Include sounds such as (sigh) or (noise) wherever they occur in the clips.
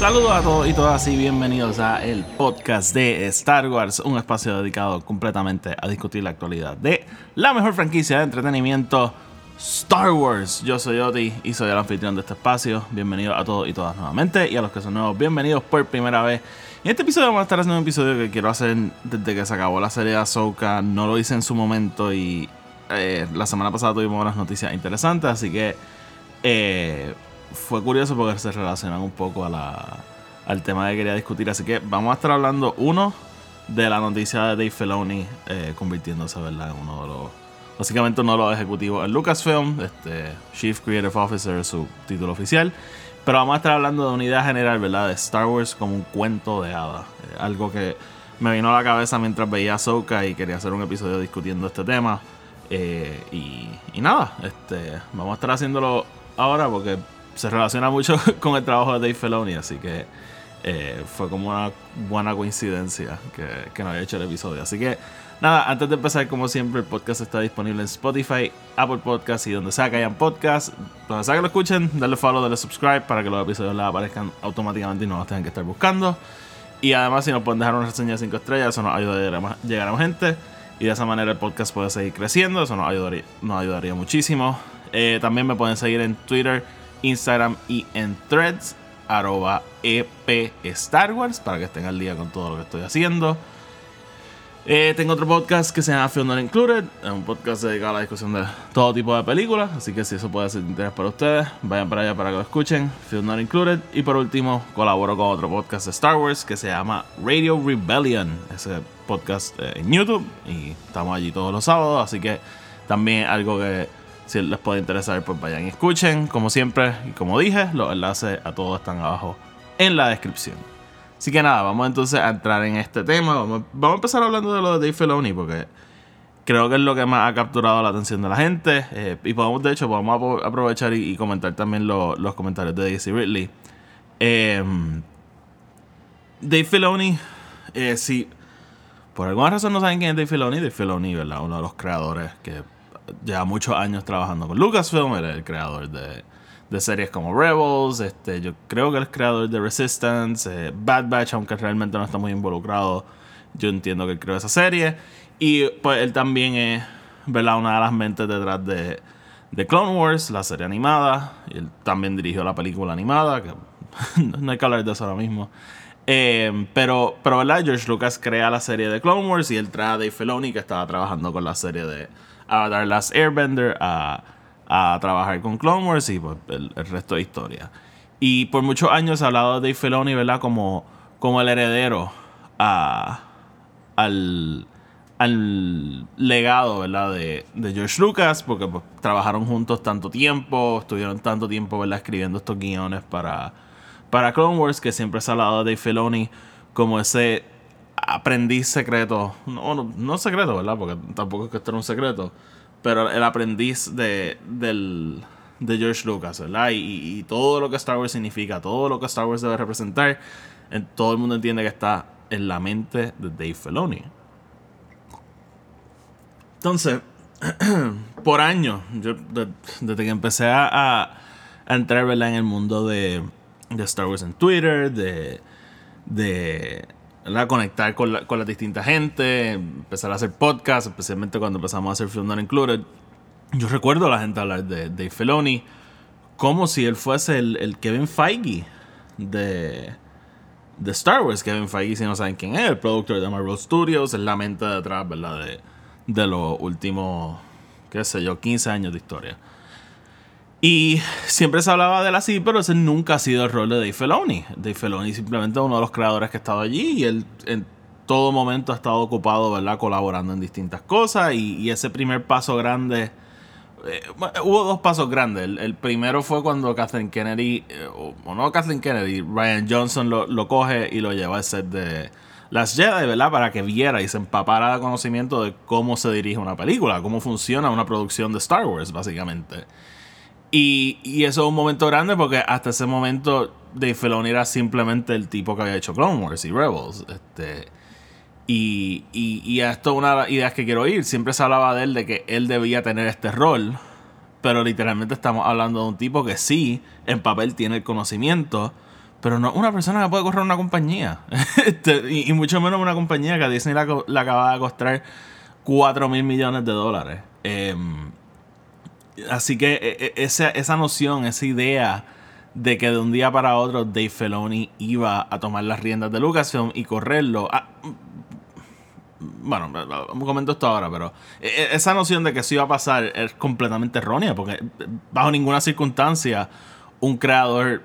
Saludos a todos y todas y bienvenidos a el podcast de Star Wars, un espacio dedicado completamente a discutir la actualidad de la mejor franquicia de entretenimiento, Star Wars. Yo soy Oti y soy el anfitrión de este espacio. Bienvenidos a todos y todas nuevamente y a los que son nuevos, bienvenidos por primera vez. En este episodio vamos a estar haciendo un episodio que quiero hacer desde que se acabó la serie de Ahsoka. No lo hice en su momento y eh, la semana pasada tuvimos unas noticias interesantes, así que... Eh, fue curioso porque se relacionan un poco a la, al tema que quería discutir. Así que vamos a estar hablando, uno, de la noticia de Dave Filoni eh, convirtiéndose ¿verdad? en uno de los. Básicamente uno de los ejecutivos en Lucasfilm, este, Chief Creative Officer su título oficial. Pero vamos a estar hablando de una idea general, ¿verdad? De Star Wars como un cuento de hadas. Eh, algo que me vino a la cabeza mientras veía Ahsoka y quería hacer un episodio discutiendo este tema. Eh, y, y nada, este, vamos a estar haciéndolo ahora porque se relaciona mucho (laughs) con el trabajo de Dave Filoni, así que eh, fue como una buena coincidencia que, que no había hecho el episodio. Así que nada, antes de empezar, como siempre, el podcast está disponible en Spotify, Apple Podcasts y donde sea que hayan podcasts. Donde sea que lo escuchen, darle follow, darle subscribe para que los episodios les aparezcan automáticamente y no los tengan que estar buscando. Y además, si nos pueden dejar una reseña de 5 estrellas, eso nos ayuda a llegar a gente. Y de esa manera el podcast puede seguir creciendo. Eso nos ayudaría, nos ayudaría muchísimo. Eh, también me pueden seguir en Twitter, Instagram y en threads arroba EP Star Wars para que estén al día con todo lo que estoy haciendo. Eh, tengo otro podcast que se llama Film Not Included, es un podcast dedicado a la discusión de todo tipo de películas, así que si eso puede ser de interés para ustedes, vayan para allá para que lo escuchen, Film Not Included. Y por último, colaboro con otro podcast de Star Wars que se llama Radio Rebellion, ese podcast eh, en YouTube y estamos allí todos los sábados, así que también algo que si les puede interesar, pues vayan y escuchen. Como siempre, y como dije, los enlaces a todos están abajo en la descripción. Así que nada, vamos entonces a entrar en este tema. Vamos, vamos a empezar hablando de lo de Dave Filoni, porque creo que es lo que más ha capturado la atención de la gente. Eh, y podemos, de hecho, podemos aprovechar y, comentar también lo, los comentarios de Daisy Ridley. Eh, Dave Filoni, eh, si por alguna razón no saben quién es Dave Filoni, Dave Filoni, ¿verdad? Uno de los creadores que lleva muchos años trabajando con Lucasfilm, era el creador de, de, series como Rebels, este, yo creo que el creador de Resistance, eh, Bad Batch, aunque realmente no está muy involucrado, yo entiendo que él creó esa serie. Y pues él también es, ¿verdad? Una de las mentes detrás de, de Clone Wars, la serie animada. Y él también dirigió la película animada, que (laughs) no hay que hablar de eso ahora mismo. Eh, pero, pero, ¿verdad? George Lucas crea la serie de Clone Wars y él trae a Dave Filoni, que estaba trabajando con la serie de Avatar Last Airbender a, a trabajar con Clone Wars y pues, el, resto de historia. Y por muchos años se ha hablado de Dave Filoni, ¿verdad? Como, como el heredero a, al, al legado, ¿verdad? De, de George Lucas, porque pues, trabajaron juntos tanto tiempo, estuvieron tanto tiempo, ¿verdad? Escribiendo estos guiones para, para Clone Wars, que siempre se ha hablado de Dave Filoni como ese aprendiz secreto, no, no, secreto, ¿verdad? Porque tampoco es que esto era un secreto, pero el aprendiz de, del, de George Lucas, ¿verdad? Y, todo lo que Star Wars significa, todo lo que Star Wars debe representar, en, todo el mundo entiende que está en la mente de Dave Filoni. Entonces, (clears throat) por años, yo de, desde que empecé a, a, entrar ¿verdad? en el mundo de, de Star Wars en Twitter, de, de ¿verdad? conectar con la, con la distinta gente, empezar a hacer podcasts, especialmente cuando empezamos a hacer Film Not Included. Yo recuerdo a la gente hablar de Dave Filoni como si él fuese el, el Kevin Feige de, de Star Wars. Kevin Feige, si no saben quién es, el productor de Marvel Studios, es la mente detrás, ¿verdad? De, de los últimos, qué sé yo, 15 años de historia. Y siempre se hablaba de él así, pero ese nunca ha sido el rol de Dave Filoni. Dave Filoni simplemente es uno de los creadores que ha estado allí y él en todo momento ha estado ocupado, ¿verdad? Colaborando en distintas cosas y, ese primer paso grande eh, hubo dos pasos grandes. El, primero fue cuando Kathleen Kennedy, eh, o, no Kathleen Kennedy, Ryan Johnson lo, lo, coge y lo lleva al set de Las Jedi, ¿verdad? Para que viera y se empapara de conocimiento de cómo se dirige una película, cómo funciona una producción de Star Wars, básicamente. Y, y eso es un momento grande porque hasta ese momento Dave Filoni era simplemente el tipo que había hecho Clone Wars y Rebels. Este, y, y, esto es una de las ideas que quiero oír. Siempre se hablaba de él de que él debía tener este rol. Pero literalmente estamos hablando de un tipo que sí, en papel tiene el conocimiento. Pero no una persona que puede correr una compañía. (laughs) Este, y, mucho menos una compañía que a Disney le, acaba de costar 4 mil millones de dólares. Em, así que e, e, esa, esa noción, esa idea de que de un día para otro Dave Filoni iba a tomar las riendas de Lucasfilm y correrlo. Ah, bueno, comento esto ahora, pero e, esa noción de que eso iba a pasar es completamente errónea, porque bajo ninguna circunstancia un creador,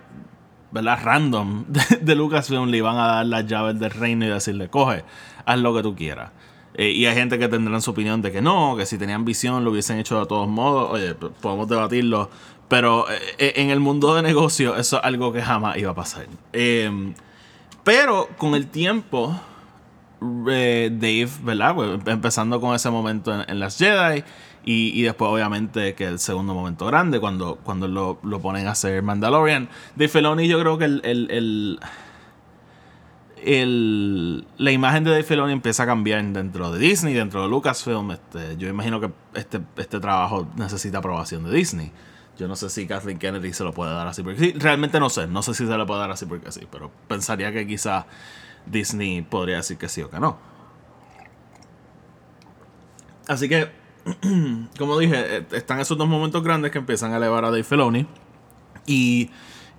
¿verdad? Random (laughs) de, Lucasfilm le iban a dar las llaves del reino y decirle, coge, haz lo que tú quieras. Eh, y hay gente que tendrán su opinión de que no, que si tenían visión lo hubiesen hecho de todos modos. Oye, podemos debatirlo. Pero eh, eh, en el mundo de negocio eso es algo que jamás iba a pasar. pero con el tiempo Dave, ¿verdad? Pues, empezando con ese momento en, las Jedi. Y, después, obviamente, que el segundo momento grande, cuando, cuando lo, ponen a hacer Mandalorian. Dave Filoni, yo creo que el, el, la imagen de Dave Filoni empieza a cambiar dentro de Disney, dentro de Lucasfilm. Este, yo imagino que este, este trabajo necesita aprobación de Disney. Yo no sé si Kathleen Kennedy se lo puede dar así porque sí. Realmente no sé. No sé si se lo puede dar así porque sí. Pero pensaría que quizás Disney podría decir que sí o que no. Así que, (clears throat) como dije, eh, están esos dos momentos grandes que empiezan a elevar a Dave Filoni. Y,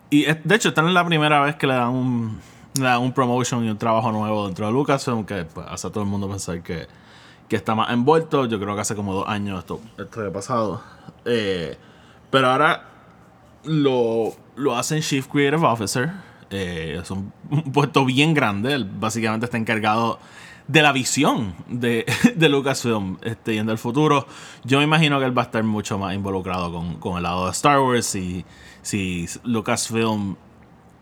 y de hecho, están en la primera vez que le dan un, le un promotion y un trabajo nuevo dentro de Lucasfilm que pues, hace a todo el mundo pensar que, que está más envuelto. Yo creo que hace como dos años esto, esto ha pasado. Eh, pero ahora lo, lo hacen Chief Creative Officer eh, es un, puesto bien grande. Él básicamente está encargado de la visión de, (laughs) de Lucasfilm este, y en el futuro. Yo me imagino que él va a estar mucho más involucrado con, el lado de Star Wars. Y si Lucasfilm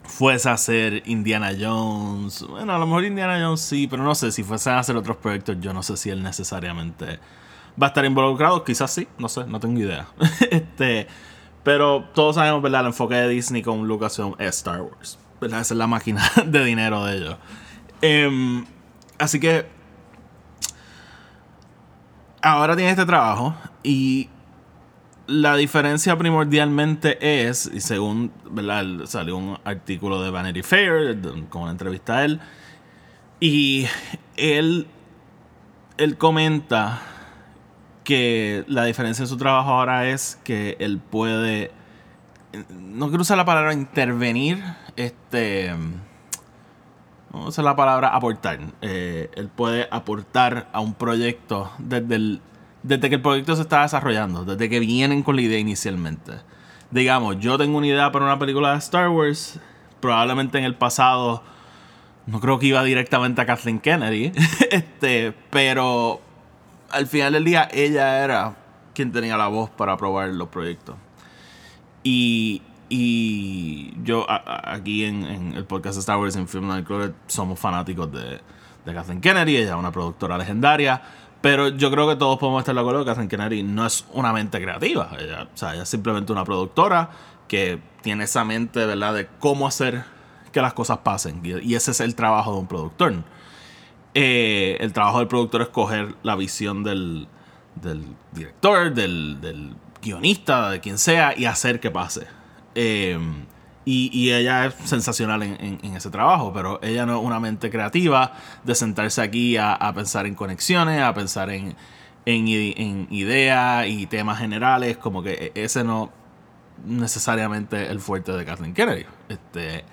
fuese a hacer Indiana Jones, bueno, a lo mejor Indiana Jones sí, pero no sé, si fuese a hacer otros proyectos, yo no sé si él necesariamente va a estar involucrado. Quizás sí, no sé, no tengo idea. (laughs) este. Pero todos sabemos, ¿verdad? El enfoque de Disney con Lucasfilm es Star Wars. Esa es la máquina (laughs) de dinero de ellos. Em, así que ahora tiene este trabajo y la diferencia primordialmente es, y según salió un artículo de Vanity Fair con una entrevista a él, y él, él comenta que la diferencia en su trabajo ahora es que él puede, no quiero usar la palabra intervenir, este. No sé la palabra aportar. Eh, él puede aportar a un proyecto desde, el, desde que el proyecto se está desarrollando, desde que vienen con la idea inicialmente. Digamos, yo tengo una idea para una película de Star Wars. Probablemente en el pasado no creo que iba directamente a Kathleen Kennedy. (laughs) este, pero al final del día ella era quien tenía la voz para aprobar los proyectos. Y y yo aquí en, el podcast Star Wars en Film Nightclub somos fanáticos de, de Kathleen Kennedy, ella es una productora legendaria. Pero yo creo que todos podemos estar de acuerdo que Kennedy no es una mente creativa. Ella, o sea, ella es simplemente una productora que tiene esa mente, ¿verdad?, de cómo hacer que las cosas pasen. Y, ese es el trabajo de un productor. Eh, el trabajo del productor es coger la visión del, del director, del, del guionista, de quien sea, y hacer que pase. Eh, y, ella es sensacional en, ese trabajo, pero ella no es una mente creativa de sentarse aquí a, pensar en conexiones, a pensar en, ideas y temas generales, como que e, ese no necesariamente el fuerte de Kathleen Kennedy. Este,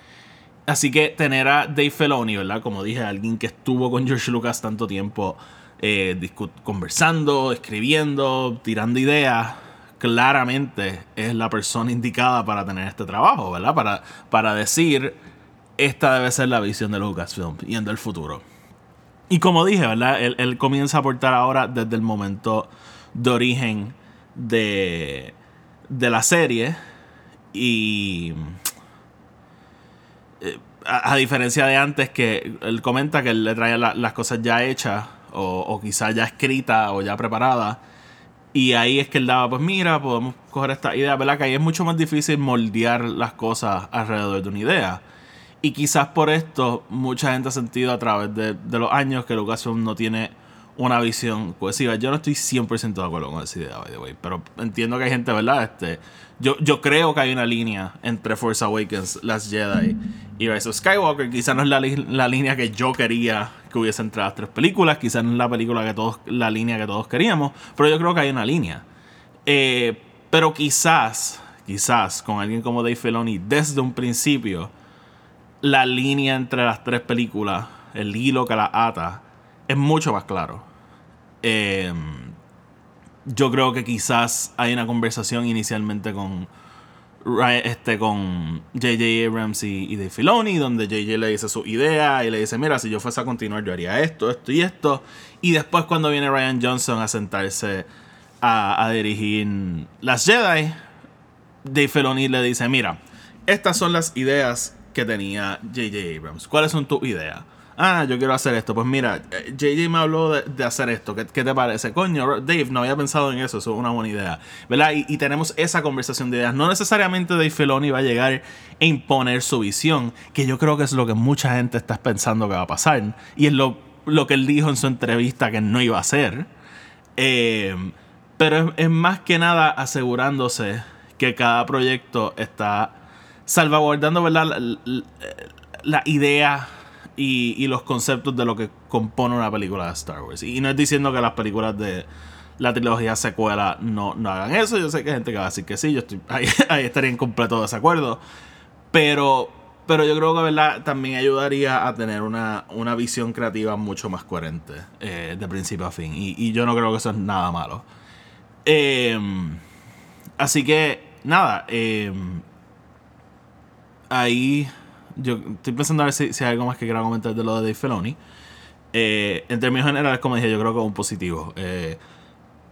así que tener a Dave Filoni, ¿verdad? Como dije, alguien que estuvo con George Lucas tanto tiempo eh, conversando, escribiendo, tirando ideas claramente es la persona indicada para tener este trabajo, ¿verdad? Para, para decir, esta debe ser la visión de Lucasfilm y en el futuro. Y como dije, ¿verdad? Él, comienza a aportar ahora desde el momento de origen de, de la serie. Y eh, a, diferencia de antes, que él comenta que él le trae la- las cosas ya hechas, o, o quizás ya escritas o ya preparadas. Y ahí es que él daba, pues mira, podemos coger esta idea, ¿verdad? Que ahí es mucho más difícil moldear las cosas alrededor de una idea. Y quizás por esto mucha gente ha sentido a través de, de los años que Lucasfilm no tiene una visión cohesiva. Yo no estoy 100% de acuerdo con esa idea, by the way, pero entiendo que hay gente, ¿verdad? Este, yo, yo creo que hay una línea entre Force Awakens, Last Jedi y Rise Skywalker. Quizás no es la, la línea que yo quería que hubiese entre las tres películas, quizás no es la película que todos, la línea que todos queríamos, pero yo creo que hay una línea. Eh, pero quizás, quizás con alguien como Dave Filoni desde un principio, la línea entre las tres películas, el hilo que la ata, es mucho más claro. Eh, yo creo que quizás hay una conversación inicialmente con este con J.J. Abrams y, y Dave Filoni, donde J.J. le dice su idea y le dice, mira, si yo fuese a continuar yo haría esto, esto y esto. Y después cuando viene Ryan Johnson a sentarse a, a dirigir las Jedi, Dave Filoni le dice, mira, estas son las ideas que tenía J.J. Abrams. ¿Cuáles son tus ideas? Ah, yo quiero hacer esto. Pues mira, eh, JJ me habló de, de hacer esto. ¿Qué, qué te parece? Coño, Dave, no había pensado en eso. Eso es una buena idea. ¿Verdad? Y, y tenemos esa conversación de ideas. No necesariamente Dave Filoni va a llegar e imponer su visión, que yo creo que es lo que mucha gente está pensando que va a pasar. Y es lo, lo que él dijo en su entrevista que no iba a hacer. Eh, pero es, es más que nada asegurándose que cada proyecto está salvaguardando ¿verdad? La, la- la idea y, los conceptos de lo que compone una película de Star Wars. Y no es diciendo que las películas de la trilogía secuela no, no hagan eso. Yo sé que hay gente que va a decir que sí. Yo estoy, (laughs) ahí, ahí estaría en completo desacuerdo. Pero, pero yo creo que ¿verdad? también ayudaría a tener una, una visión creativa mucho más coherente eh, de principio a fin. Y, y yo no creo que eso es nada malo. Eh, así que, nada. eh, ahí yo estoy pensando a ver si, si hay algo más que quiera comentar de lo de Dave Filoni. Eh, en términos generales, como dije, yo creo que es un positivo. Eh,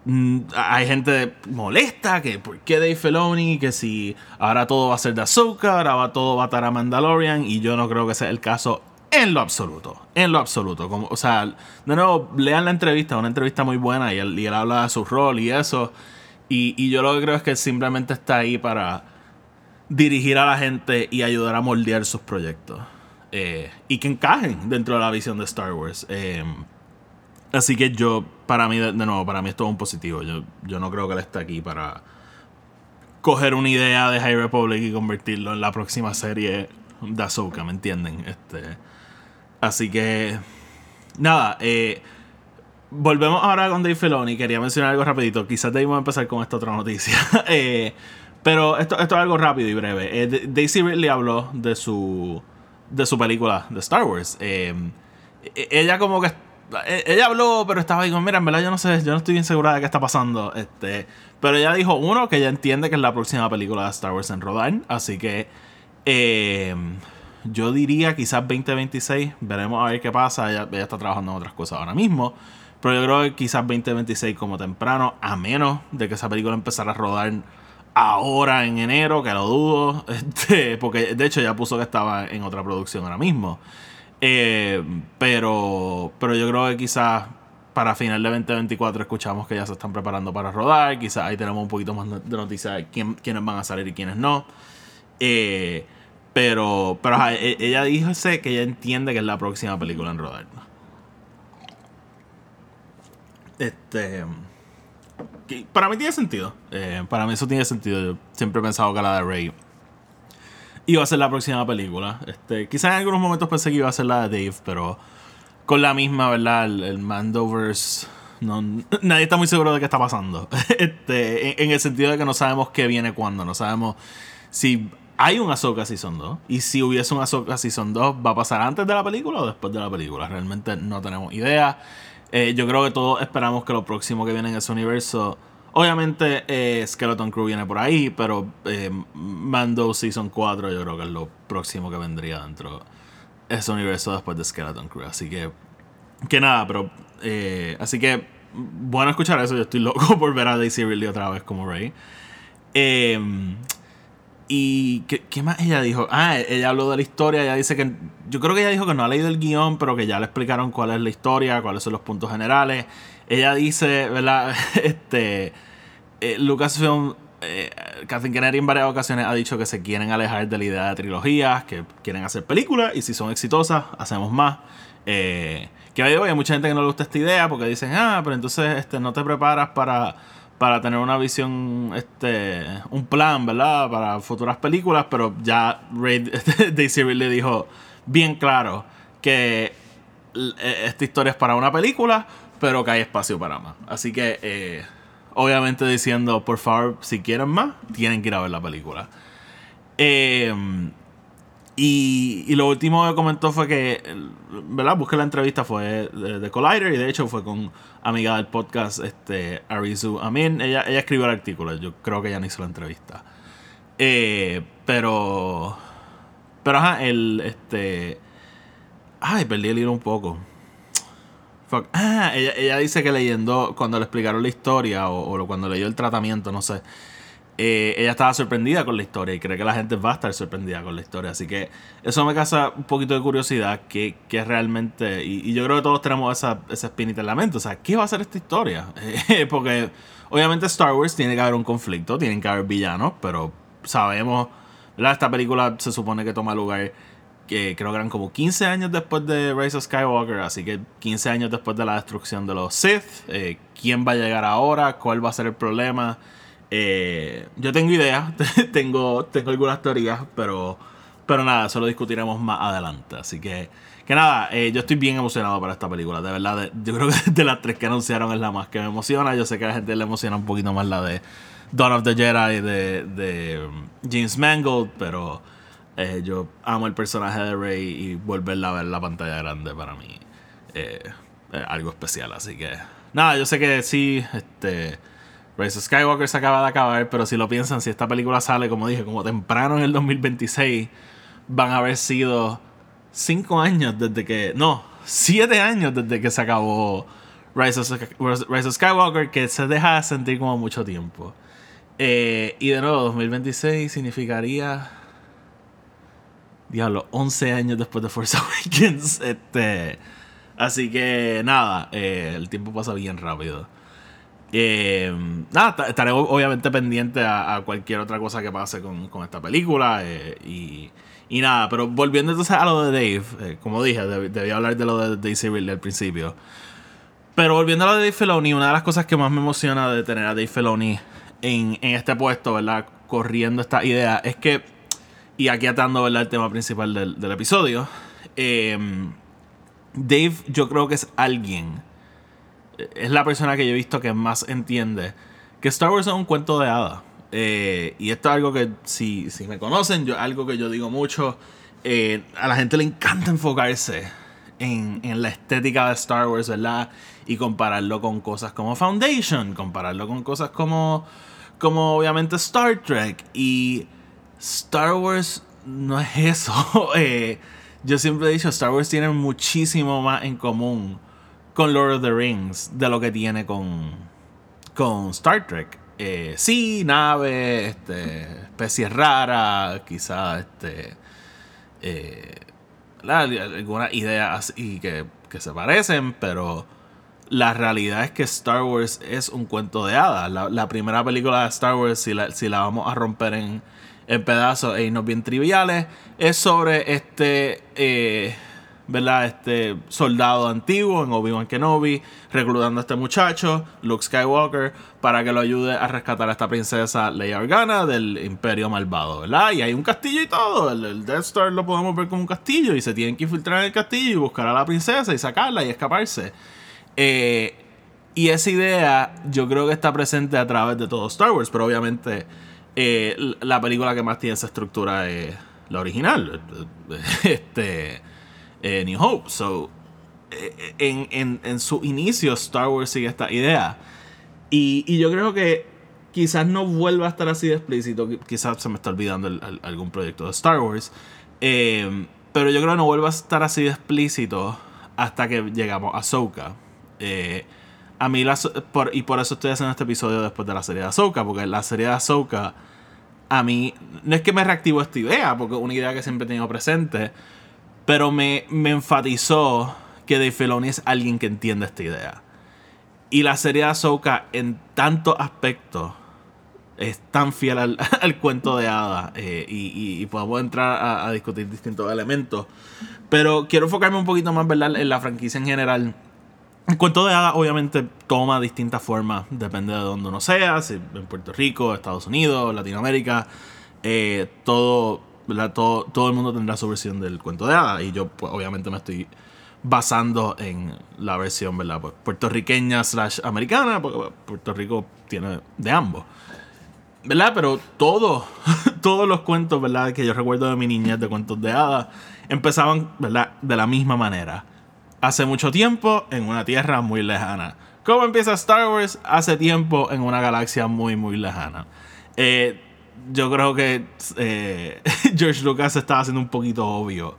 mm, hay gente molesta que por qué Dave Filoni, que si ahora todo va a ser de Ahsoka, ahora va, todo va a estar a Mandalorian, y yo no creo que sea el caso en lo absoluto. En lo absoluto. Como, o sea, de nuevo, lean la entrevista, una entrevista muy buena, y él, habla de su rol y eso. Y, yo lo que creo es que simplemente está ahí para dirigir a la gente y ayudar a moldear sus proyectos. Eh, y que encajen dentro de la visión de Star Wars. Eh, así que yo, para mí, de, nuevo, para mí es todo un positivo. Yo, yo no creo que él esté aquí para coger una idea de High Republic y convertirlo en la próxima serie de Ahsoka, ¿me entienden? Este, así que, nada, eh, volvemos ahora con Dave Filoni. Quería mencionar algo rapidito. Quizás debemos empezar con esta otra noticia. (laughs) Eh, pero esto, esto es algo rápido y breve. Eh, Daisy Ridley habló de su, de su película de Star Wars. Eh, e- ella como que... e- Ella habló, pero estaba ahí como, mira, en verdad yo no sé, yo no estoy bien segura de qué está pasando. Este, pero ella dijo, uno, que ella entiende que es la próxima película de Star Wars en rodar. Así que eh, yo diría quizás 2026. Veremos a ver qué pasa. Ella, ella está trabajando en otras cosas ahora mismo. Pero yo creo que quizás 2026 como temprano, a menos de que esa película empezara a rodar ahora en enero, que lo dudo. (laughs) Este, porque de hecho ya puso que estaba en otra producción ahora mismo. Eh, pero, pero yo creo que quizás para final de 2024 escuchamos que ya se están preparando para rodar. Quizás ahí tenemos un poquito más de noticias de quién, quiénes van a salir y quiénes no. Eh, pero, pero e- ella dijo que ella entiende que es la próxima película en rodar. Este. Para mí tiene sentido. Eh, para mí eso tiene sentido. Yo siempre he pensado que la de Rey iba a ser la próxima película. Este, quizás en algunos momentos pensé que iba a ser la de Dave, pero con la misma, ¿verdad? El, el Mandoverse. No, (laughs) nadie está muy seguro de qué está pasando. (laughs) Este, en, en el sentido de que no sabemos qué viene cuándo. No sabemos si hay un Ahsoka Season 2. Y si hubiese un Ahsoka Season 2, ¿va a pasar antes de la película o después de la película? Realmente no tenemos idea. Eh, yo creo que todos esperamos que lo próximo que viene en ese universo. Obviamente eh, Skeleton Crew viene por ahí, pero eh, Mando Season 4 yo creo que es lo próximo que vendría dentro de ese universo después de Skeleton Crew. Así que, que nada, pero... eh, así que bueno escuchar eso. Yo estoy loco (laughs) por ver a Daisy Ridley otra vez como Rey. Y ¿qué, ¿qué, más ella dijo? Ah, ella habló de la historia. Ella dice que. Yo creo que ella dijo que no ha leído el guion, pero que ya le explicaron cuál es la historia, cuáles son los puntos generales. Ella dice, ¿verdad? (laughs) Este. Eh, Lucasfilm. Eh, Kennedy en varias ocasiones ha dicho que se quieren alejar de la idea de trilogías, que quieren hacer películas y si son exitosas, hacemos más. Eh, que hay mucha gente que no le gusta esta idea porque dicen, ah, pero entonces este, no te preparas para para tener una visión, este, un plan, ¿verdad? Para futuras películas, pero ya Ray, (laughs) Daisy le dijo bien claro que e, esta historia es para una película, pero que hay espacio para más. Así que, eh, obviamente diciendo, por favor, si quieren más, tienen que ir a ver la película. Eh, y, lo último que comentó fue que, ¿verdad? Busqué la entrevista, fue de, Collider y de hecho fue con amiga del podcast, este, Arizu Amin. Ella, ella escribió el artículo, yo creo que ella no hizo la entrevista. Eh, pero, pero ajá, el, este, ay, perdí el hilo un poco. Ah, ella, ella, dice que leyendo, cuando le explicaron la historia o, o cuando leyó el tratamiento, no sé eh, ella estaba sorprendida con la historia y cree que la gente va a estar sorprendida con la historia. Así que eso me causa un poquito de curiosidad, que, que realmente, y, yo creo que todos tenemos esa, esa espinita en la mente, o sea, ¿qué va a ser esta historia? (laughs) porque obviamente Star Wars tiene que haber un conflicto, tienen que haber villanos, pero sabemos, ¿verdad? Esta película se supone que toma lugar que creo que eran como 15 años después de Rise of Skywalker, así que 15 años después de la destrucción de los Sith, eh, ¿quién va a llegar ahora? ¿Cuál va a ser el problema? Eh, yo tengo ideas, (laughs) tengo, tengo algunas teorías, pero, pero nada, eso lo discutiremos más adelante. Así que, que nada, eh, yo estoy bien emocionado para esta película. De verdad, yo creo que (laughs) de las tres que anunciaron es la más que me emociona. Yo sé que a la gente le emociona un poquito más la de Dawn of the Jedi de, de um, James Mangold, pero eh, yo amo el personaje de Rey y volverla a ver en la pantalla grande para mí es algo especial. Así que, nada, yo sé que sí, este Rise of Skywalker se acaba de acabar, pero si lo piensan, si esta película sale, como dije, como temprano en el 2026, van a haber sido 5 años desde que. No, 7 años desde que se acabó Rise of, Skywalker, que se deja sentir como mucho tiempo. Eh, y de nuevo, 2026 significaría. Diablo, 11 años después de Force (laughs) Awakens. Este, así que nada, eh, el tiempo pasa bien rápido. Eh, nada, estaré obviamente pendiente a, cualquier otra cosa que pase con, esta película. Eh, y, nada, pero volviendo entonces a lo de Dave, eh, como dije, debía hablar de lo de Daisy Ridley al principio. Pero volviendo a lo de Dave Filoni, una de las cosas que más me emociona de tener a Dave Filoni en, este puesto, ¿verdad? Corriendo esta idea, es que, y aquí atando, ¿verdad? El tema principal del, del episodio, Dave yo creo que es alguien es la persona que yo he visto que más entiende que Star Wars es un cuento de hadas. Eh, y esto es algo que, si, si me conocen, yo, algo que yo digo mucho, eh, a la gente le encanta enfocarse en, en, la estética de Star Wars, ¿verdad? Y compararlo con cosas como Foundation, compararlo con cosas como, como obviamente Star Trek. Y Star Wars no es eso. (laughs) Eh, yo siempre he dicho, Star Wars tiene muchísimo más en común con Lord of the Rings de lo que tiene con, con Star Trek. Eh, sí, nave, este, especies raras, quizás este, eh, algunas ideas que, que, se parecen, pero la realidad es que Star Wars es un cuento de hadas. La, primera película de Star Wars, si la, si la vamos a romper en, en pedazos e irnos bien triviales, es sobre este... Eh, ¿verdad? Este soldado antiguo en Obi-Wan Kenobi, reclutando a este muchacho, Luke Skywalker, para que lo ayude a rescatar a esta princesa Leia Organa del Imperio Malvado, ¿verdad? Y hay un castillo y todo. El, Death Star lo podemos ver como un castillo y se tienen que infiltrar en el castillo y buscar a la princesa y sacarla y escaparse. Eh, y esa idea yo creo que está presente a través de todo Star Wars, pero obviamente eh, la película que más tiene esa estructura es la original. (laughs) Este eh, New Hope. So, eh, en, en, su inicio, Star Wars sigue esta idea. Y, yo creo que quizás no vuelva a estar así de explícito. Quizás se me está olvidando algún proyecto de Star Wars. Eh, pero yo creo que no vuelva a estar así de explícito hasta que llegamos a Ahsoka. a mí, las, por, y por eso estoy haciendo este episodio después de la serie de Ahsoka, porque la serie de Ahsoka, a mí, no es que me reactivó esta idea, porque es una idea que siempre he tenido presente, pero me, me enfatizó que Dave Filoni es alguien que entiende esta idea. Y la serie de Ahsoka, en tantos aspectos, es tan fiel al, (laughs) cuento de hadas eh, y, y, podemos entrar a, discutir distintos elementos. Pero quiero enfocarme un poquito más ¿verdad? en la franquicia en general. El cuento de hadas obviamente toma distintas formas, depende de donde uno sea, si en Puerto Rico, Estados Unidos, Latinoamérica, eh, todo, todo, todo el mundo tendrá su versión del cuento de hadas y yo pues, obviamente me estoy basando en la versión ¿verdad? Pues, puertorriqueña slash americana, porque Puerto Rico tiene de ambos. ¿verdad? Pero todo, (laughs) todos los cuentos, ¿verdad? Que yo recuerdo de mi niñez de cuentos de hadas, empezaban, ¿verdad? De la misma manera. Hace mucho tiempo, en una tierra muy lejana. ¿Cómo empieza Star Wars? Hace tiempo, en una galaxia muy, muy lejana. Eh, yo creo que eh, (laughs) George Lucas estaba haciendo un poquito obvio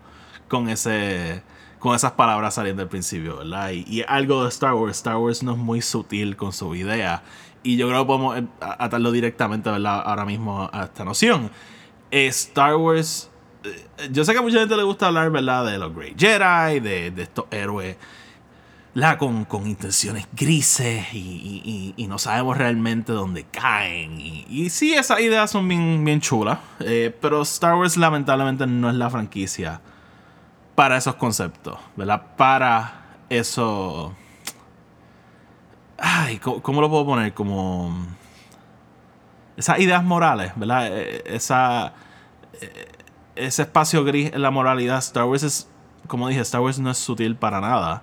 con ese con esas palabras saliendo al principio, ¿verdad? Y, algo de Star Wars, Star Wars no es muy sutil con su idea. Y yo creo que podemos eh, atarlo directamente, ¿verdad? Ahora mismo a esta noción. Star Wars, yo sé que a mucha gente le gusta hablar, ¿verdad? De los Great Jedi, de, de estos héroes. Con, intenciones grises y, no sabemos realmente dónde caen. Y, sí, esas ideas son bien, bien chulas. Eh, pero Star Wars lamentablemente no es la franquicia para esos conceptos, ¿verdad? Para eso... Ay, ¿cómo, lo puedo poner? Como... Esas ideas morales, ¿verdad? Esa... Ese espacio gris en la moralidad. Star Wars es... Como dije, Star Wars no es sutil para nada.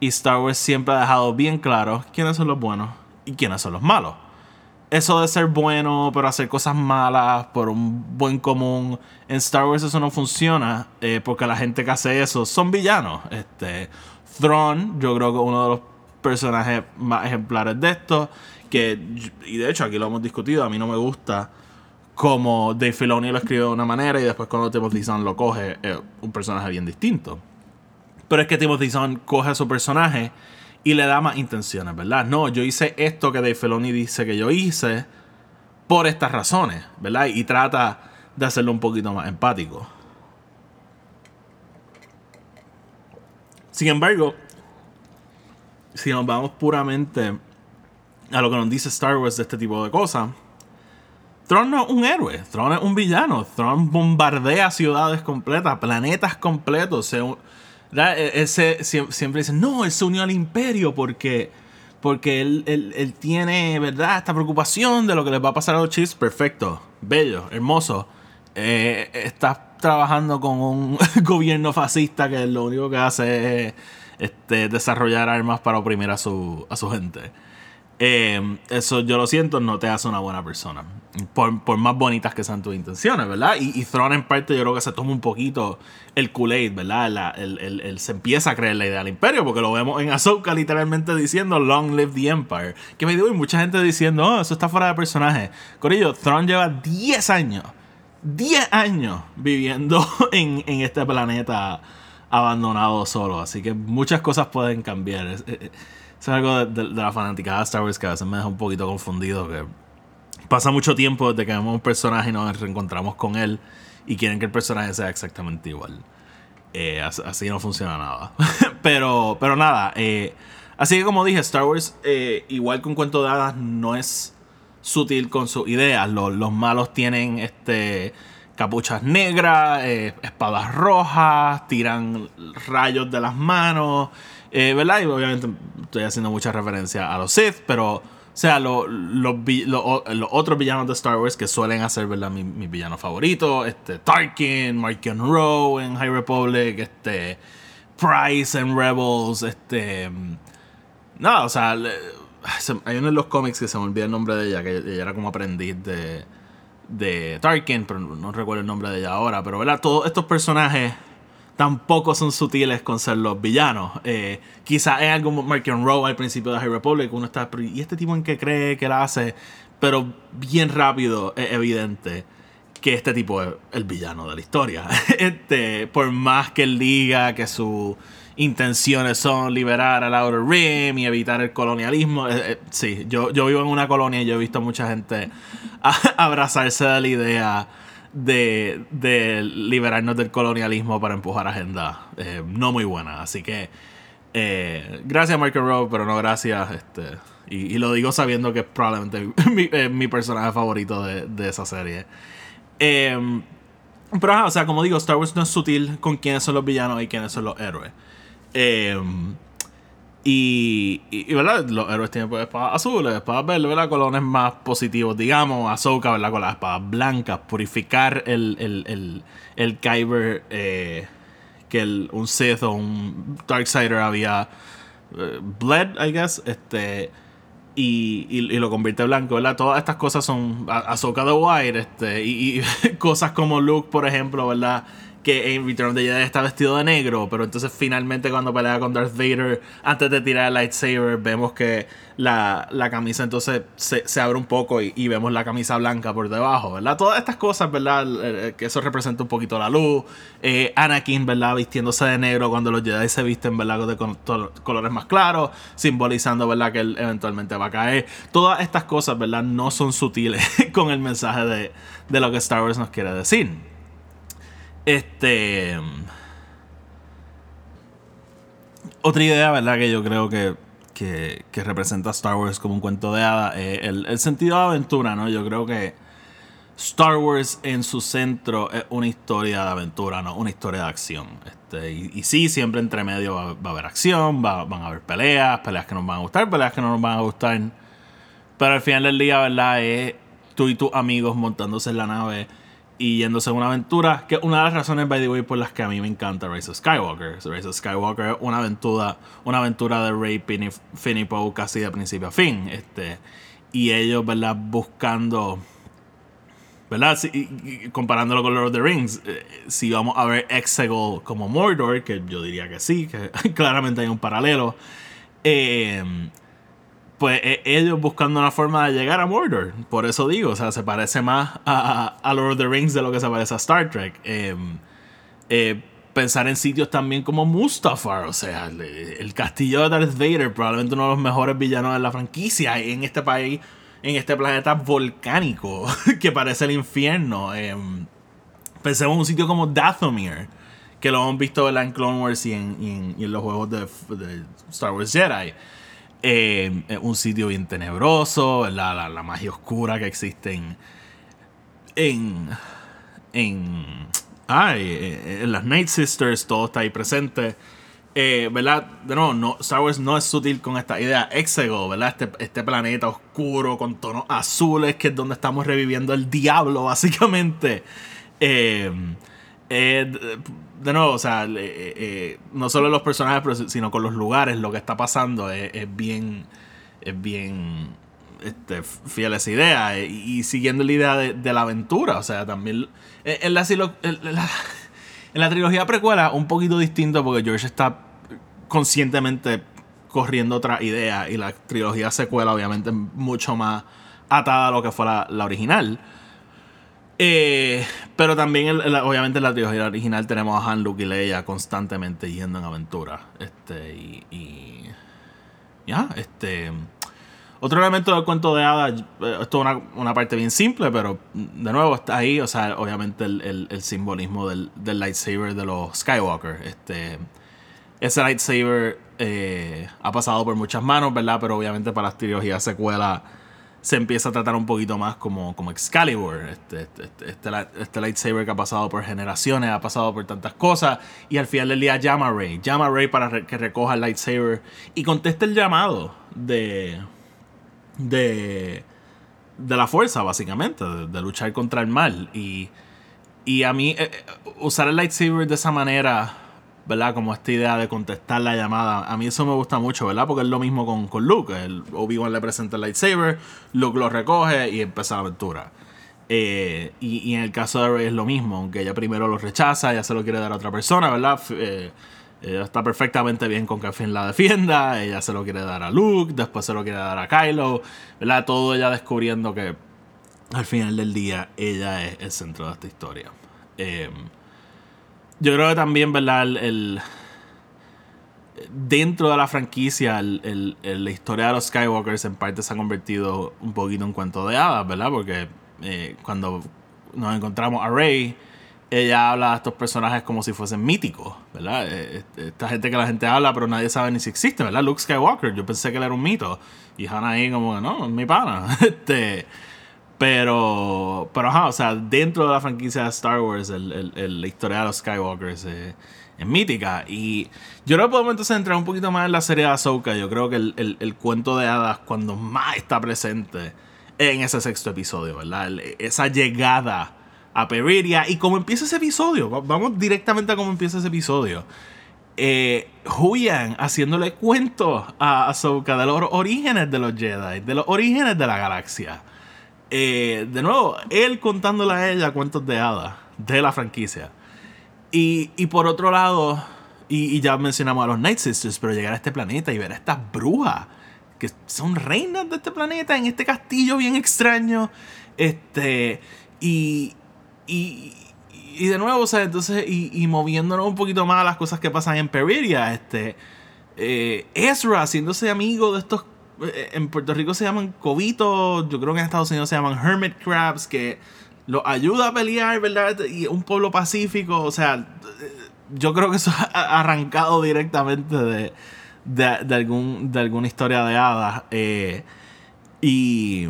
Y Star Wars siempre ha dejado bien claro quiénes son los buenos y quiénes son los malos eso de ser bueno, pero hacer cosas malas por un buen común. En Star Wars eso no funciona eh, porque la gente que hace eso son villanos. Este, Thrawn, yo creo que uno de los personajes más ejemplares de esto, que, y de hecho aquí lo hemos discutido, a mí no me gusta como Dave Filoni lo escribe de una manera y después cuando Timothy Zahn lo coge, es un personaje bien distinto. Pero es que Timothy Zahn coge a su personaje y le da más intenciones, ¿verdad? No, yo hice esto que Dave Filoni dice que yo hice por estas razones, ¿verdad? Y trata de hacerlo un poquito más empático. Sin embargo, si nos vamos puramente a lo que nos dice Star Wars de este tipo de cosas, Tron no es un héroe, Tron es un villano. Tron bombardea ciudades completas, planetas completos. Se, e, ese, siempre dicen, no, él se unió al imperio porque, porque él, él, tiene, ¿verdad? Esta preocupación de lo que les va a pasar a los chips. Perfecto, bello, hermoso. Eh, estás trabajando con un (laughs) gobierno fascista que lo único que hace es este, desarrollar armas para oprimir a su, a su gente. Eh, eso yo lo siento, no te hace una buena persona. Por, por más bonitas que sean tus intenciones, ¿verdad? Y, y Thrawn en parte yo creo que se toma un poquito el Kool-Aid, ¿verdad? Él se empieza a creer la idea del imperio, porque lo vemos en Ahsoka literalmente diciendo Long live the Empire. Que me digo, y mucha gente diciendo, oh, eso está fuera de personaje. Corillo, Thrawn lleva 10 años, 10 años viviendo (laughs) en, en este planeta abandonado solo. Así que muchas cosas pueden cambiar. Es, es, es algo de, la fanaticada de Star Wars que a veces me deja un poquito confundido. Que pasa mucho tiempo desde que vemos un personaje y nos reencontramos con él y quieren que el personaje sea exactamente igual. Eh, así no funciona nada. (laughs) pero, pero nada. Eh, así que como dije, Star Wars, eh, igual que un cuento de hadas, no es sutil con sus ideas. Los, los malos tienen este capuchas negras, espadas rojas, tiran rayos de las manos. Eh, ¿Verdad? Y obviamente estoy haciendo mucha referencia a los Sith, pero. O sea, los otros villanos de Star Wars que suelen hacer, ¿verdad? Mis mi villanos favoritos. Este, Tarkin, Markion Rowe en High Republic, este. Price en Rebels, este. No, o sea, hay uno de los cómics que se me olvida el nombre de ella, que ella era como aprendiz de, de Tarkin, pero no recuerdo el nombre de ella ahora. Pero, ¿verdad? Todos estos personajes tampoco son sutiles con ser los villanos. Eh, quizás en algún Markion Rowe al principio de High Republic uno está, ¿y este tipo en qué cree que la hace? Pero bien rápido es evidente que este tipo es el villano de la historia. (laughs) este, por más que él diga que su intenciones son liberar al Outer Rim y evitar el colonialismo. Eh, eh, sí, yo, yo vivo en una colonia y yo he visto mucha gente (laughs) abrazarse de la idea de, de, liberarnos del colonialismo para empujar agenda eh, no muy buena. Así que gracias Michael Rowe, pero no gracias. Este, y, lo digo sabiendo que es probablemente (laughs) mi, mi personaje favorito de, de esa serie. Em, pero, o sea, como digo, Star Wars no es sutil con quiénes son los villanos y quiénes son los héroes. Y, y, ¿verdad? Los héroes tienen pues, espadas azules, espadas verdes, ¿verdad? Colores más positivos, digamos. Ahsoka, ¿verdad? Con las espadas blancas. Purificar el, el, el, el Kyber eh, que un Sith o un Darksider había eh, bled, I guess. Este y, y, lo convierte blanco, ¿verdad? Todas estas cosas son Ahsoka the White, este, y, y (laughs) cosas como Luke, por ejemplo, ¿verdad? Que en Return of Jedi está vestido de negro, pero entonces finalmente cuando pelea con Darth Vader, antes de tirar el lightsaber, vemos que la, camisa entonces se, abre un poco y, vemos la camisa blanca por debajo, ¿verdad? Todas estas cosas, ¿verdad? Que eso representa un poquito la luz. Eh, Anakin, ¿verdad? Vistiéndose de negro cuando los Jedi se visten, ¿verdad? De colores más claros, simbolizando, ¿verdad? Que él eventualmente va a caer. Todas estas cosas, ¿verdad? No son sutiles (laughs) con el mensaje de, de lo que Star Wars nos quiere decir. Este. Otra idea, ¿verdad? Que yo creo que, que, representa Star Wars como un cuento de hadas el, sentido de aventura, ¿no? Yo creo que Star Wars en su centro es una historia de aventura, ¿no? Una historia de acción. Este, y, sí, siempre entre medio va, a haber acción, van a haber peleas, peleas que nos van a gustar, peleas que no nos van a gustar. Pero al final del día, ¿verdad? Es tú y tus amigos montándose en la nave y yéndose a una aventura, que una de las razones, by the way, por las que a mí me encanta of Skywalker. Rise of Skywalker es una aventura, una aventura de Ray Finipo casi de principio a fin. Este, y ellos, ¿verdad? Buscando, ¿verdad? comparándolo con Lord of the Rings, eh, si vamos a ver Exegol como Mordor, que yo diría que sí, que (laughs) claramente hay un paralelo. Eh, pues e, ellos buscando una forma de llegar a Mordor. Por eso digo, o sea, se parece más a, Lord of the Rings de lo que se parece a Star Trek. Em, eh, pensar en sitios también como Mustafar, o sea, el, castillo de Darth Vader, probablemente uno de los mejores villanos de la franquicia en este país, en este planeta volcánico (laughs) que parece el infierno. Em, pensemos en un sitio como Dathomir, que lo hemos visto en Clone Wars y en, los juegos de Star Wars Jedi. Eh, un sitio bien tenebroso, la, la, magia oscura que existe en. en. en. Ay, eh, en las Night Sisters, todo está ahí presente. Eh, ¿Verdad? De no, Star Wars no es sutil con esta idea. Exego, ¿verdad? Este, este planeta oscuro con tonos azules, que es donde estamos reviviendo el diablo, (laughs) básicamente. Eh, eh, de nuevo, o sea, eh, eh, no solo los personajes, sino con los lugares, lo que está pasando es, bien, es bien este, fiel a esa idea. Y, siguiendo la idea de, la aventura, o sea, también en la, (laughs) en la, trilogía precuela, un poquito distinto porque George está conscientemente corriendo otra idea y la trilogía secuela obviamente mucho más atada a lo que fue la original. Eh, pero también, obviamente, en la trilogía original tenemos a Han, Luke y Leia constantemente yendo en aventura. Este, y. ya, este. Otro elemento del cuento de hadas, eh, esto es una, parte bien simple, pero de nuevo está ahí, o sea, obviamente el, simbolismo del, lightsaber de los Skywalker. Este, ese lightsaber eh, ha pasado por muchas manos, ¿verdad? Pero obviamente para las trilogías secuela se empieza a tratar un poquito más como, como Excalibur, este, este, este, este, este, lightsaber que ha pasado por generaciones, ha pasado por tantas cosas, y al final del día llama a Rey, llama a Rey para que recoja el lightsaber y conteste el llamado de, de, de la fuerza, básicamente, de, luchar contra el mal. Y, y a mí, eh, eh, usar el lightsaber de esa manera ¿verdad? Como esta idea de contestar la llamada. A mí eso me gusta mucho, ¿verdad? Porque es lo mismo con, con Luke. El Obi-Wan le presenta el lightsaber, Luke lo recoge y empieza la aventura. Eh, y, en el caso de Rey es lo mismo, aunque ella primero lo rechaza, ella se lo quiere dar a otra persona, ¿verdad? Eh, ella está perfectamente bien con que Finn la defienda, ella se lo quiere dar a Luke, después se lo quiere dar a Kylo, ¿verdad? Todo ella descubriendo que al final del día ella es el centro de esta historia. Eh, yo creo que también, ¿verdad? El, dentro de la franquicia, el, la historia de los Skywalkers en parte se ha convertido un poquito en cuento de hadas, ¿verdad? Porque eh, cuando nos encontramos a Rey, ella habla de estos personajes como si fuesen míticos, ¿verdad? Eh, eh, esta gente que la gente habla, pero nadie sabe ni si existe, ¿verdad? Luke Skywalker, yo pensé que él era un mito. Y Han ahí como, no, es mi pana. (laughs) este, pero, pero o sea, dentro de la franquicia de Star Wars, el, el, la historia de los Skywalkers es mítica. Y yo creo que podemos entonces entrar un poquito más en la serie de Ahsoka. Yo creo que el, el cuento de hadas, cuando más está presente en ese sexto episodio, ¿verdad? esa llegada a Periria. Y cómo empieza ese episodio, vamos directamente a cómo empieza ese episodio. Eh, Huyan haciéndole cuentos a Ahsoka de los orígenes de los Jedi, de los orígenes de la galaxia. Eh, de nuevo, él contándole a ella cuentos de hadas de la franquicia. Y, y por otro lado, y, ya mencionamos a los Night Sisters, pero llegar a este planeta y ver a estas brujas que son reinas de este planeta en este castillo bien extraño. Este, y, y, y de nuevo, o sea, entonces, y, moviéndonos un poquito más a las cosas que pasan en Periria, este, eh, Ezra haciéndose amigo de estos, en Puerto Rico se llaman cobitos, yo creo que en Estados Unidos se llaman hermit crabs, que lo ayuda a pelear, ¿verdad? Y un pueblo pacífico, o sea, yo creo que eso ha arrancado directamente de, de, algún, de alguna historia de hadas. Eh, y.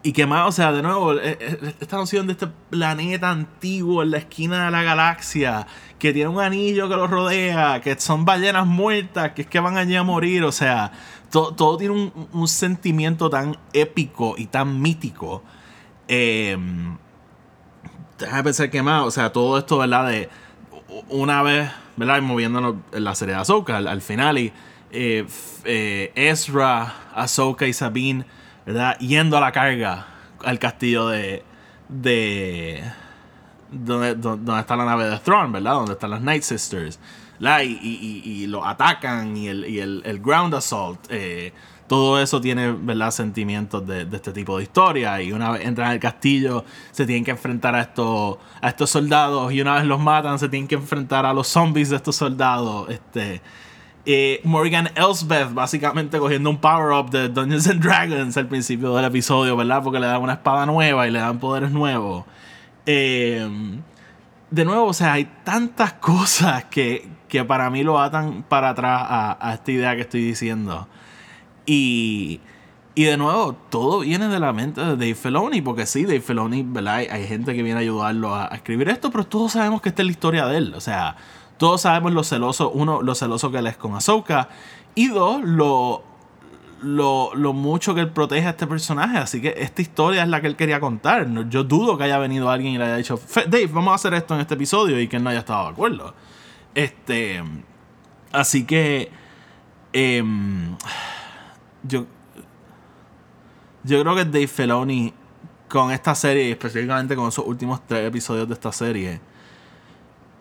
Y que más, o sea, de nuevo, eh, eh, esta noción de este planeta antiguo en la esquina de la galaxia, que tiene un anillo que lo rodea, que son ballenas muertas, que es que van allí a morir, o sea, todo, tiene un, un, sentimiento tan épico y tan mítico. Eh, déjame pensar que más, o sea, todo esto, ¿verdad? De una vez ¿verdad? Moviéndonos en la serie de Ahsoka al, final y eh, eh, Ezra, Ahsoka y Sabine, ¿verdad? Yendo a la carga al castillo de... de donde, donde, está la nave de Thrawn, ¿verdad? Donde están las Night Sisters. Y, y, y, lo atacan y el, el, el ground assault. Eh, todo eso tiene ¿verdad? sentimientos de, este tipo de historia. Y una vez entran al castillo, se tienen que enfrentar a estos, a estos soldados. Y una vez los matan, se tienen que enfrentar a los zombies de estos soldados. Este, eh, Morgan Elsbeth, básicamente cogiendo un power-up de Dungeons and Dragons al principio del episodio, ¿verdad? Porque le dan una espada nueva y le dan poderes nuevos. Eh, de nuevo, o sea, hay tantas (laughs) cosas que, que para mí lo atan para atrás a, a esta idea que estoy diciendo. Y, y de nuevo, todo viene de la mente de Dave Filoni, porque sí, Dave Filoni, ¿verdad? Hay, gente que viene a ayudarlo a, escribir esto, pero todos sabemos que esta es la historia de él. O sea, todos sabemos lo celoso, uno, lo celoso que él es con Ahsoka, y dos, lo, lo, lo, mucho que él protege a este personaje. Así que esta historia es la que él quería contar. Yo dudo que haya venido alguien y le haya dicho, Dave, vamos a hacer esto en este episodio y que él no haya estado de acuerdo. Este. Así que. Eh, yo, yo creo que Dave Filoni con esta serie, específicamente con esos últimos tres episodios de esta serie,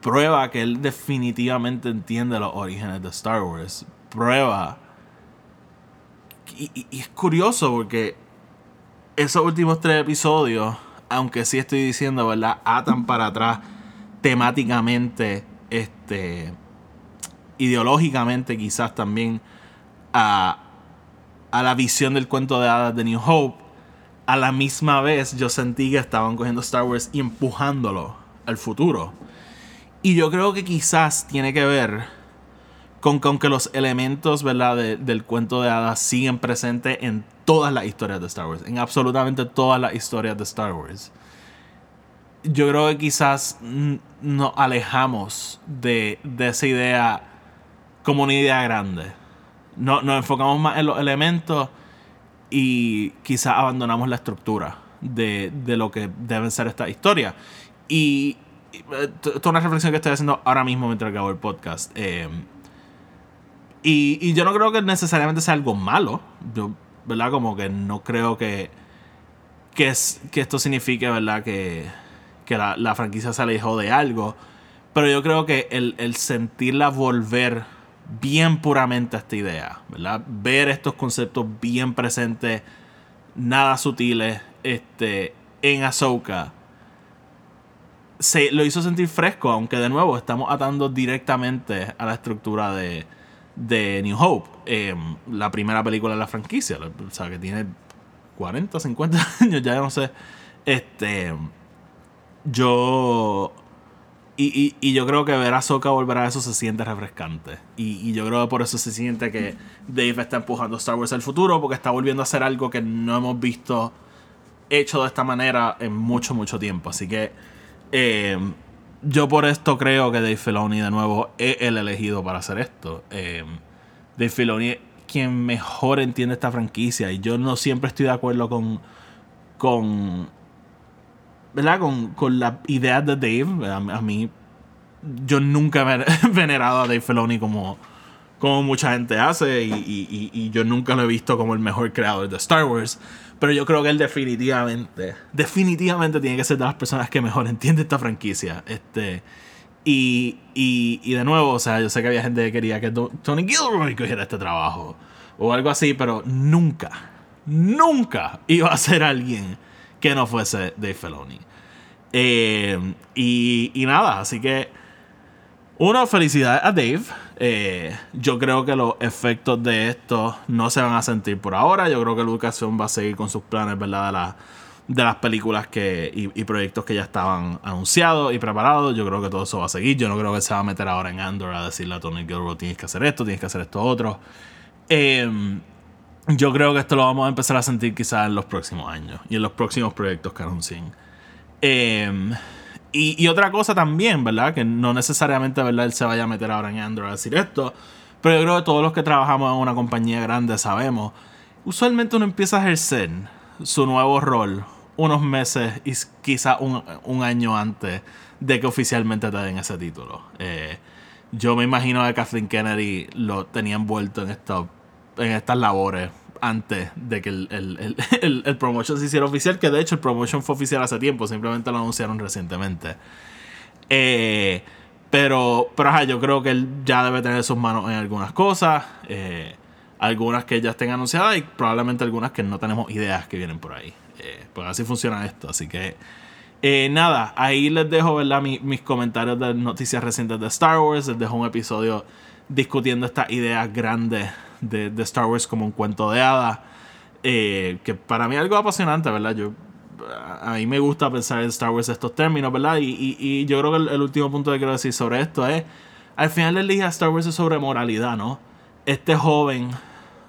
prueba que él definitivamente entiende los orígenes de Star Wars. Prueba. Y, es curioso porque esos últimos tres episodios, aunque sí estoy diciendo, ¿verdad? Atan para atrás temáticamente, este, ideológicamente quizás también a, a la visión del cuento de hadas de New Hope, a la misma vez yo sentí que estaban cogiendo Star Wars y empujándolo al futuro. Y yo creo que quizás tiene que ver con, que los elementos ¿verdad? del cuento de hadas siguen presentes en todas las historias de Star Wars, en absolutamente todas las historias de Star Wars. Yo creo que quizás nos alejamos de, de esa idea como una idea grande no, nos enfocamos más en los elementos y quizás abandonamos la estructura de, lo que deben ser estas historias. Y, esto es una reflexión que estoy haciendo ahora mismo mientras grabo el podcast. Eh, y, yo no creo que necesariamente sea algo malo. Yo, ¿verdad? Como que no creo que, que, es, que esto signifique, ¿verdad? Que, la, franquicia se alejó de algo. Pero yo creo que el, sentirla volver bien puramente esta idea, ¿verdad? Ver estos conceptos bien presentes, nada sutiles, este, en Ahsoka, se lo hizo sentir fresco, aunque de nuevo estamos atando directamente a la estructura de, de New Hope, em, la primera película de la franquicia, o sea, que tiene 40, 50 (laughs) años, ya no sé. Este, yo y, y, yo creo que ver a Soka volver a eso se siente refrescante. Y, y, yo creo que por eso se siente que Dave está empujando Star Wars al futuro, porque está volviendo a hacer algo que no hemos visto hecho de esta manera en mucho, mucho tiempo. Así que eh, yo por esto creo que Dave Filoni de nuevo es el elegido para hacer esto. Eh, Dave Filoni es quien mejor entiende esta franquicia. Y yo no siempre estoy de acuerdo con, con ¿verdad? Con, con las ideas de Dave. A, mí, yo nunca (laughs) he venerado a Dave Filoni como, como mucha gente hace y, yo nunca lo he visto como el mejor creador de Star Wars. Pero yo creo que él definitivamente, definitivamente tiene que ser de las personas que mejor (laughs) entiende esta franquicia. Este, y, y, y de nuevo, o sea, yo sé que había gente que quería que Tony Gilroy cogiera este trabajo o algo así, pero nunca, nunca iba a ser alguien que no fuese Dave Filoni. Eh, y, nada, así que. Una felicidad a Dave. Eh, yo creo que los efectos de esto no se van a sentir por ahora. Yo creo que Lucasfilm va a seguir con sus planes, ¿verdad? De, la, de las películas que, y, proyectos que ya estaban anunciados y preparados. Yo creo que todo eso va a seguir. Yo no creo que se va a meter ahora en Andor a decirle a Tony Gilroy: tienes que hacer esto, tienes que hacer esto otro. Eh, yo creo que esto lo vamos a empezar a sentir quizás en los próximos años y en los próximos proyectos que anuncien. Em, y, otra cosa también, ¿verdad? Que no necesariamente, ¿verdad? Él se vaya a meter ahora en Android a decir esto. Pero yo creo que todos los que trabajamos en una compañía grande sabemos. Usualmente uno empieza a ejercer su nuevo rol unos meses y quizás un, año antes de que oficialmente te den ese título. Eh, yo me imagino que Kathleen Kennedy lo tenía envuelto en, esto, en estas labores antes de que (laughs) el, promotion se hiciera oficial, que de hecho el promotion fue oficial hace tiempo, simplemente lo anunciaron recientemente. Eh, pero, pero yo creo que él ya debe tener sus manos en algunas cosas, eh, algunas que ya estén anunciadas y probablemente algunas que no tenemos ideas que vienen por ahí. Eh, pues así funciona esto, así que... nada, ahí les dejo ¿verdad? mis comentarios de noticias recientes de Star Wars. Les dejo un episodio discutiendo estas ideas grandes de, Star Wars como un cuento de hadas. Eh, que para mí es algo apasionante, ¿verdad? Yo, a mí me gusta pensar en Star Wars estos términos, ¿verdad? Y, yo creo que el, último punto que quiero decir sobre esto es, al final del día Star Wars es sobre moralidad, ¿no? Este joven,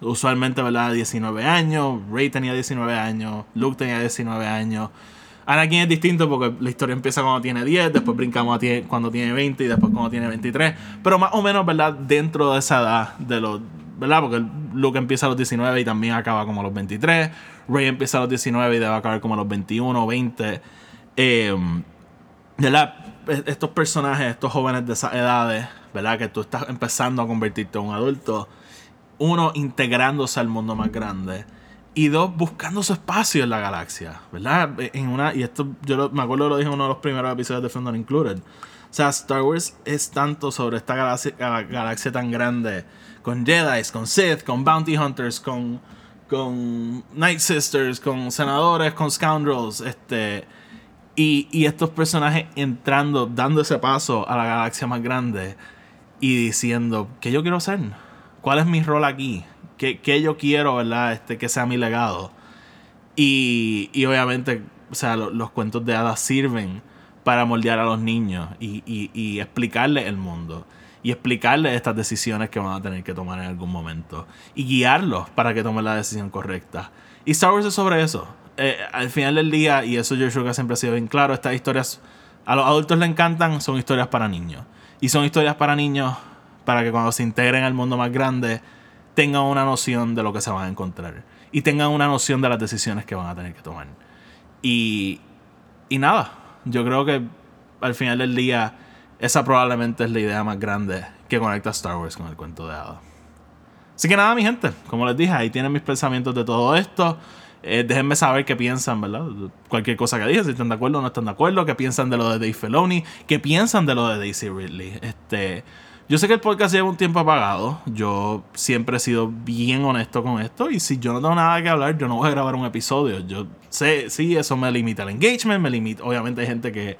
usualmente, ¿verdad? 19 años, Rey tenía 19 años, Luke tenía 19 años. Anakin es distinto porque la historia empieza cuando tiene 10, después brincamos a cuando tiene 20 y después cuando tiene 23. Pero más o menos, ¿verdad? Dentro de esa edad de los ¿verdad? Porque Luke empieza a los 19 y también acaba como a los 23. Rey empieza a los 19 y debe acabar como a los 21 o 20. Eh, ¿verdad? Estos personajes, estos jóvenes de esas edades, ¿verdad? Que tú estás empezando a convertirte en un adulto. Uno, integrándose al mundo más grande. Y dos, buscando su espacio en la galaxia, ¿verdad? En una, y esto yo me acuerdo lo dije en uno de los primeros episodios de Film Included. O sea, Star Wars es tanto sobre esta galaxia, galaxia tan grande con Jedi, con Sith, con Bounty Hunters, con, con Night Sisters, con senadores, con Scoundrels, este, y, estos personajes entrando, dando ese paso a la galaxia más grande y diciendo, ¿qué yo quiero hacer? ¿Cuál es mi rol aquí? ¿Qué, yo quiero, verdad? Este, que sea mi legado. Y, y obviamente, o sea, los cuentos de hadas sirven para moldear a los niños y, y, y explicarles el mundo y explicarles estas decisiones que van a tener que tomar en algún momento y guiarlos para que tomen la decisión correcta. Y Star es sobre eso. Eh, al final del día, y eso yo creo que siempre ha sido bien claro, estas historias a los adultos les encantan, son historias para niños. Y son historias para niños para que cuando se integren al mundo más grande tengan una noción de lo que se van a encontrar. Y tengan una noción de las decisiones que van a tener que tomar. Y, y nada, yo creo que al final del día esa probablemente es la idea más grande que conecta Star Wars con el cuento de hadas. Así que nada, mi gente, como les dije, ahí tienen mis pensamientos de todo esto. Eh, déjenme saber qué piensan, ¿verdad? Cualquier cosa que dije, si están de acuerdo o no están de acuerdo, qué piensan de lo de Dave Filoni, qué piensan de lo de Daisy Ridley. Este, yo sé que el podcast lleva un tiempo apagado, yo siempre he sido bien honesto con esto y si yo no tengo nada que hablar, yo no voy a grabar un episodio. Yo sé, sí, eso me limita el engagement, me limita, obviamente hay gente que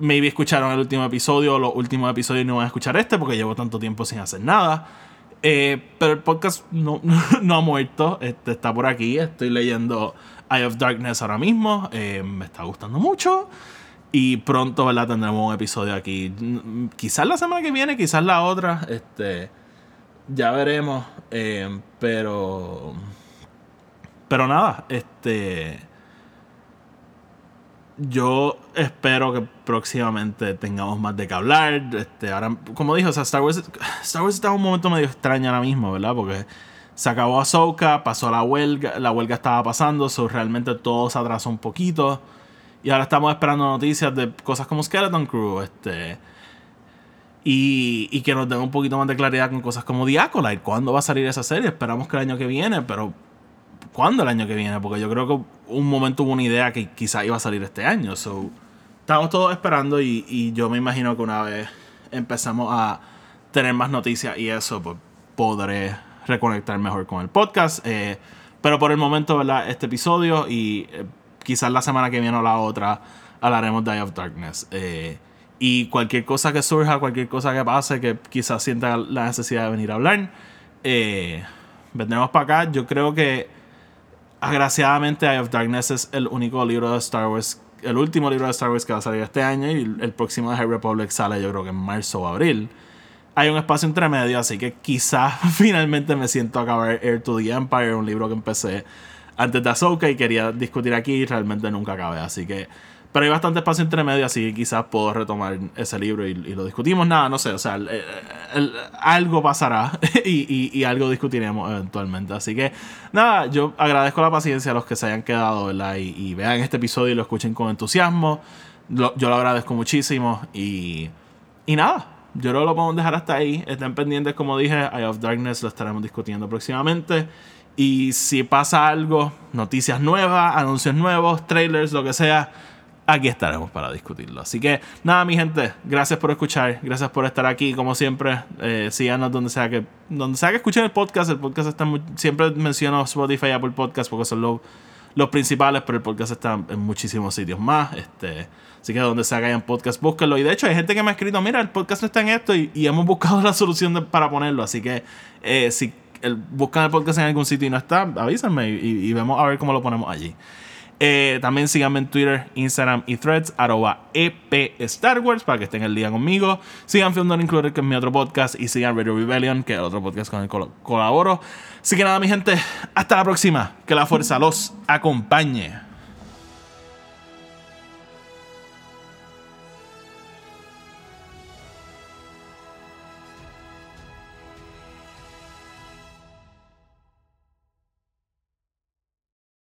maybe escucharon el último episodio, los últimos episodios y no van a escuchar este porque llevo tanto tiempo sin hacer nada. Eh, pero el podcast no, (laughs) no ha muerto, este, está por aquí. Estoy leyendo Eye of Darkness ahora mismo. Eh, me está gustando mucho. Y pronto, ¿verdad? Tendremos un episodio aquí. Quizás la semana que viene, quizás la otra. Este. Ya veremos. Eh, pero. Pero nada, este. Yo espero que próximamente tengamos más de que hablar. Este, ahora, como dijo, o sea, Star Wars, Star Wars está en un momento medio extraño ahora mismo, ¿verdad? Porque se acabó Ahsoka, pasó la huelga, la huelga estaba pasando, so realmente todo se atrasó un poquito. Y ahora estamos esperando noticias de cosas como Skeleton Crew, este. Y, y que nos den un poquito más de claridad con cosas como The. ¿Cuándo va a salir esa serie? Esperamos que el año que viene, pero ¿cuándo el año que viene? Porque yo creo que un momento hubo una idea que quizá iba a salir este año. So, estamos todos esperando y, y yo me imagino que una vez empezamos a tener más noticias y eso, pues podré reconectar mejor con el podcast. Eh, pero por el momento, ¿verdad? Este episodio y eh, quizás la semana que viene o la otra hablaremos de Eye of Darkness. Eh, y cualquier cosa que surja, cualquier cosa que pase, que quizás sienta la necesidad de venir a hablar, vendremos para acá. Yo creo que agraciadamente Eye of Darkness es el único libro de Star Wars, el último libro de Star Wars que va a salir este año y el próximo de High Republic sale yo creo que en marzo o abril. Hay un espacio entre medio, así que quizás (laughs) finalmente me siento a acabar Air to the Empire, un libro que empecé antes de Ahsoka y quería discutir aquí y realmente nunca acabé, así que... Pero hay bastante espacio entre medio, así que quizás puedo retomar ese libro y, lo discutimos. Nada, no sé, o sea, algo pasará (laughs) y, y, algo discutiremos eventualmente. Así que nada, yo agradezco la paciencia a los que se hayan quedado, ¿verdad? Y, vean este episodio y lo escuchen con entusiasmo. yo lo agradezco muchísimo y, y nada, yo creo que lo podemos dejar hasta ahí. Estén pendientes, como dije, Eye of Darkness lo estaremos discutiendo próximamente. Y si pasa algo, noticias nuevas, anuncios nuevos, trailers, lo que sea aquí estaremos para discutirlo. Así que nada, mi gente, gracias por escuchar, gracias por estar aquí, como siempre, eh, síganos donde sea que donde sea que escuchen el podcast, el podcast está siempre menciono Spotify y Apple Podcast porque son los, los principales, pero el podcast está en muchísimos sitios más, este, así que donde sea que hayan podcast, búsquenlo. Y de hecho hay gente que me ha escrito, mira, el podcast está en esto y, hemos buscado (laughs) la solución para ponerlo, así que eh, si el, buscan el podcast en algún sitio y no está, avísenme y vemos a ver cómo lo ponemos allí. Eh, también síganme en Twitter, Instagram y Threads, arroba EP Star Wars, para que estén el día conmigo. Sigan Film Don't Included, que es mi otro podcast, y sigan Radio Rebellion, que es otro podcast con el que colaboro. Así que nada, mi gente, hasta la próxima. Que la fuerza los acompañe.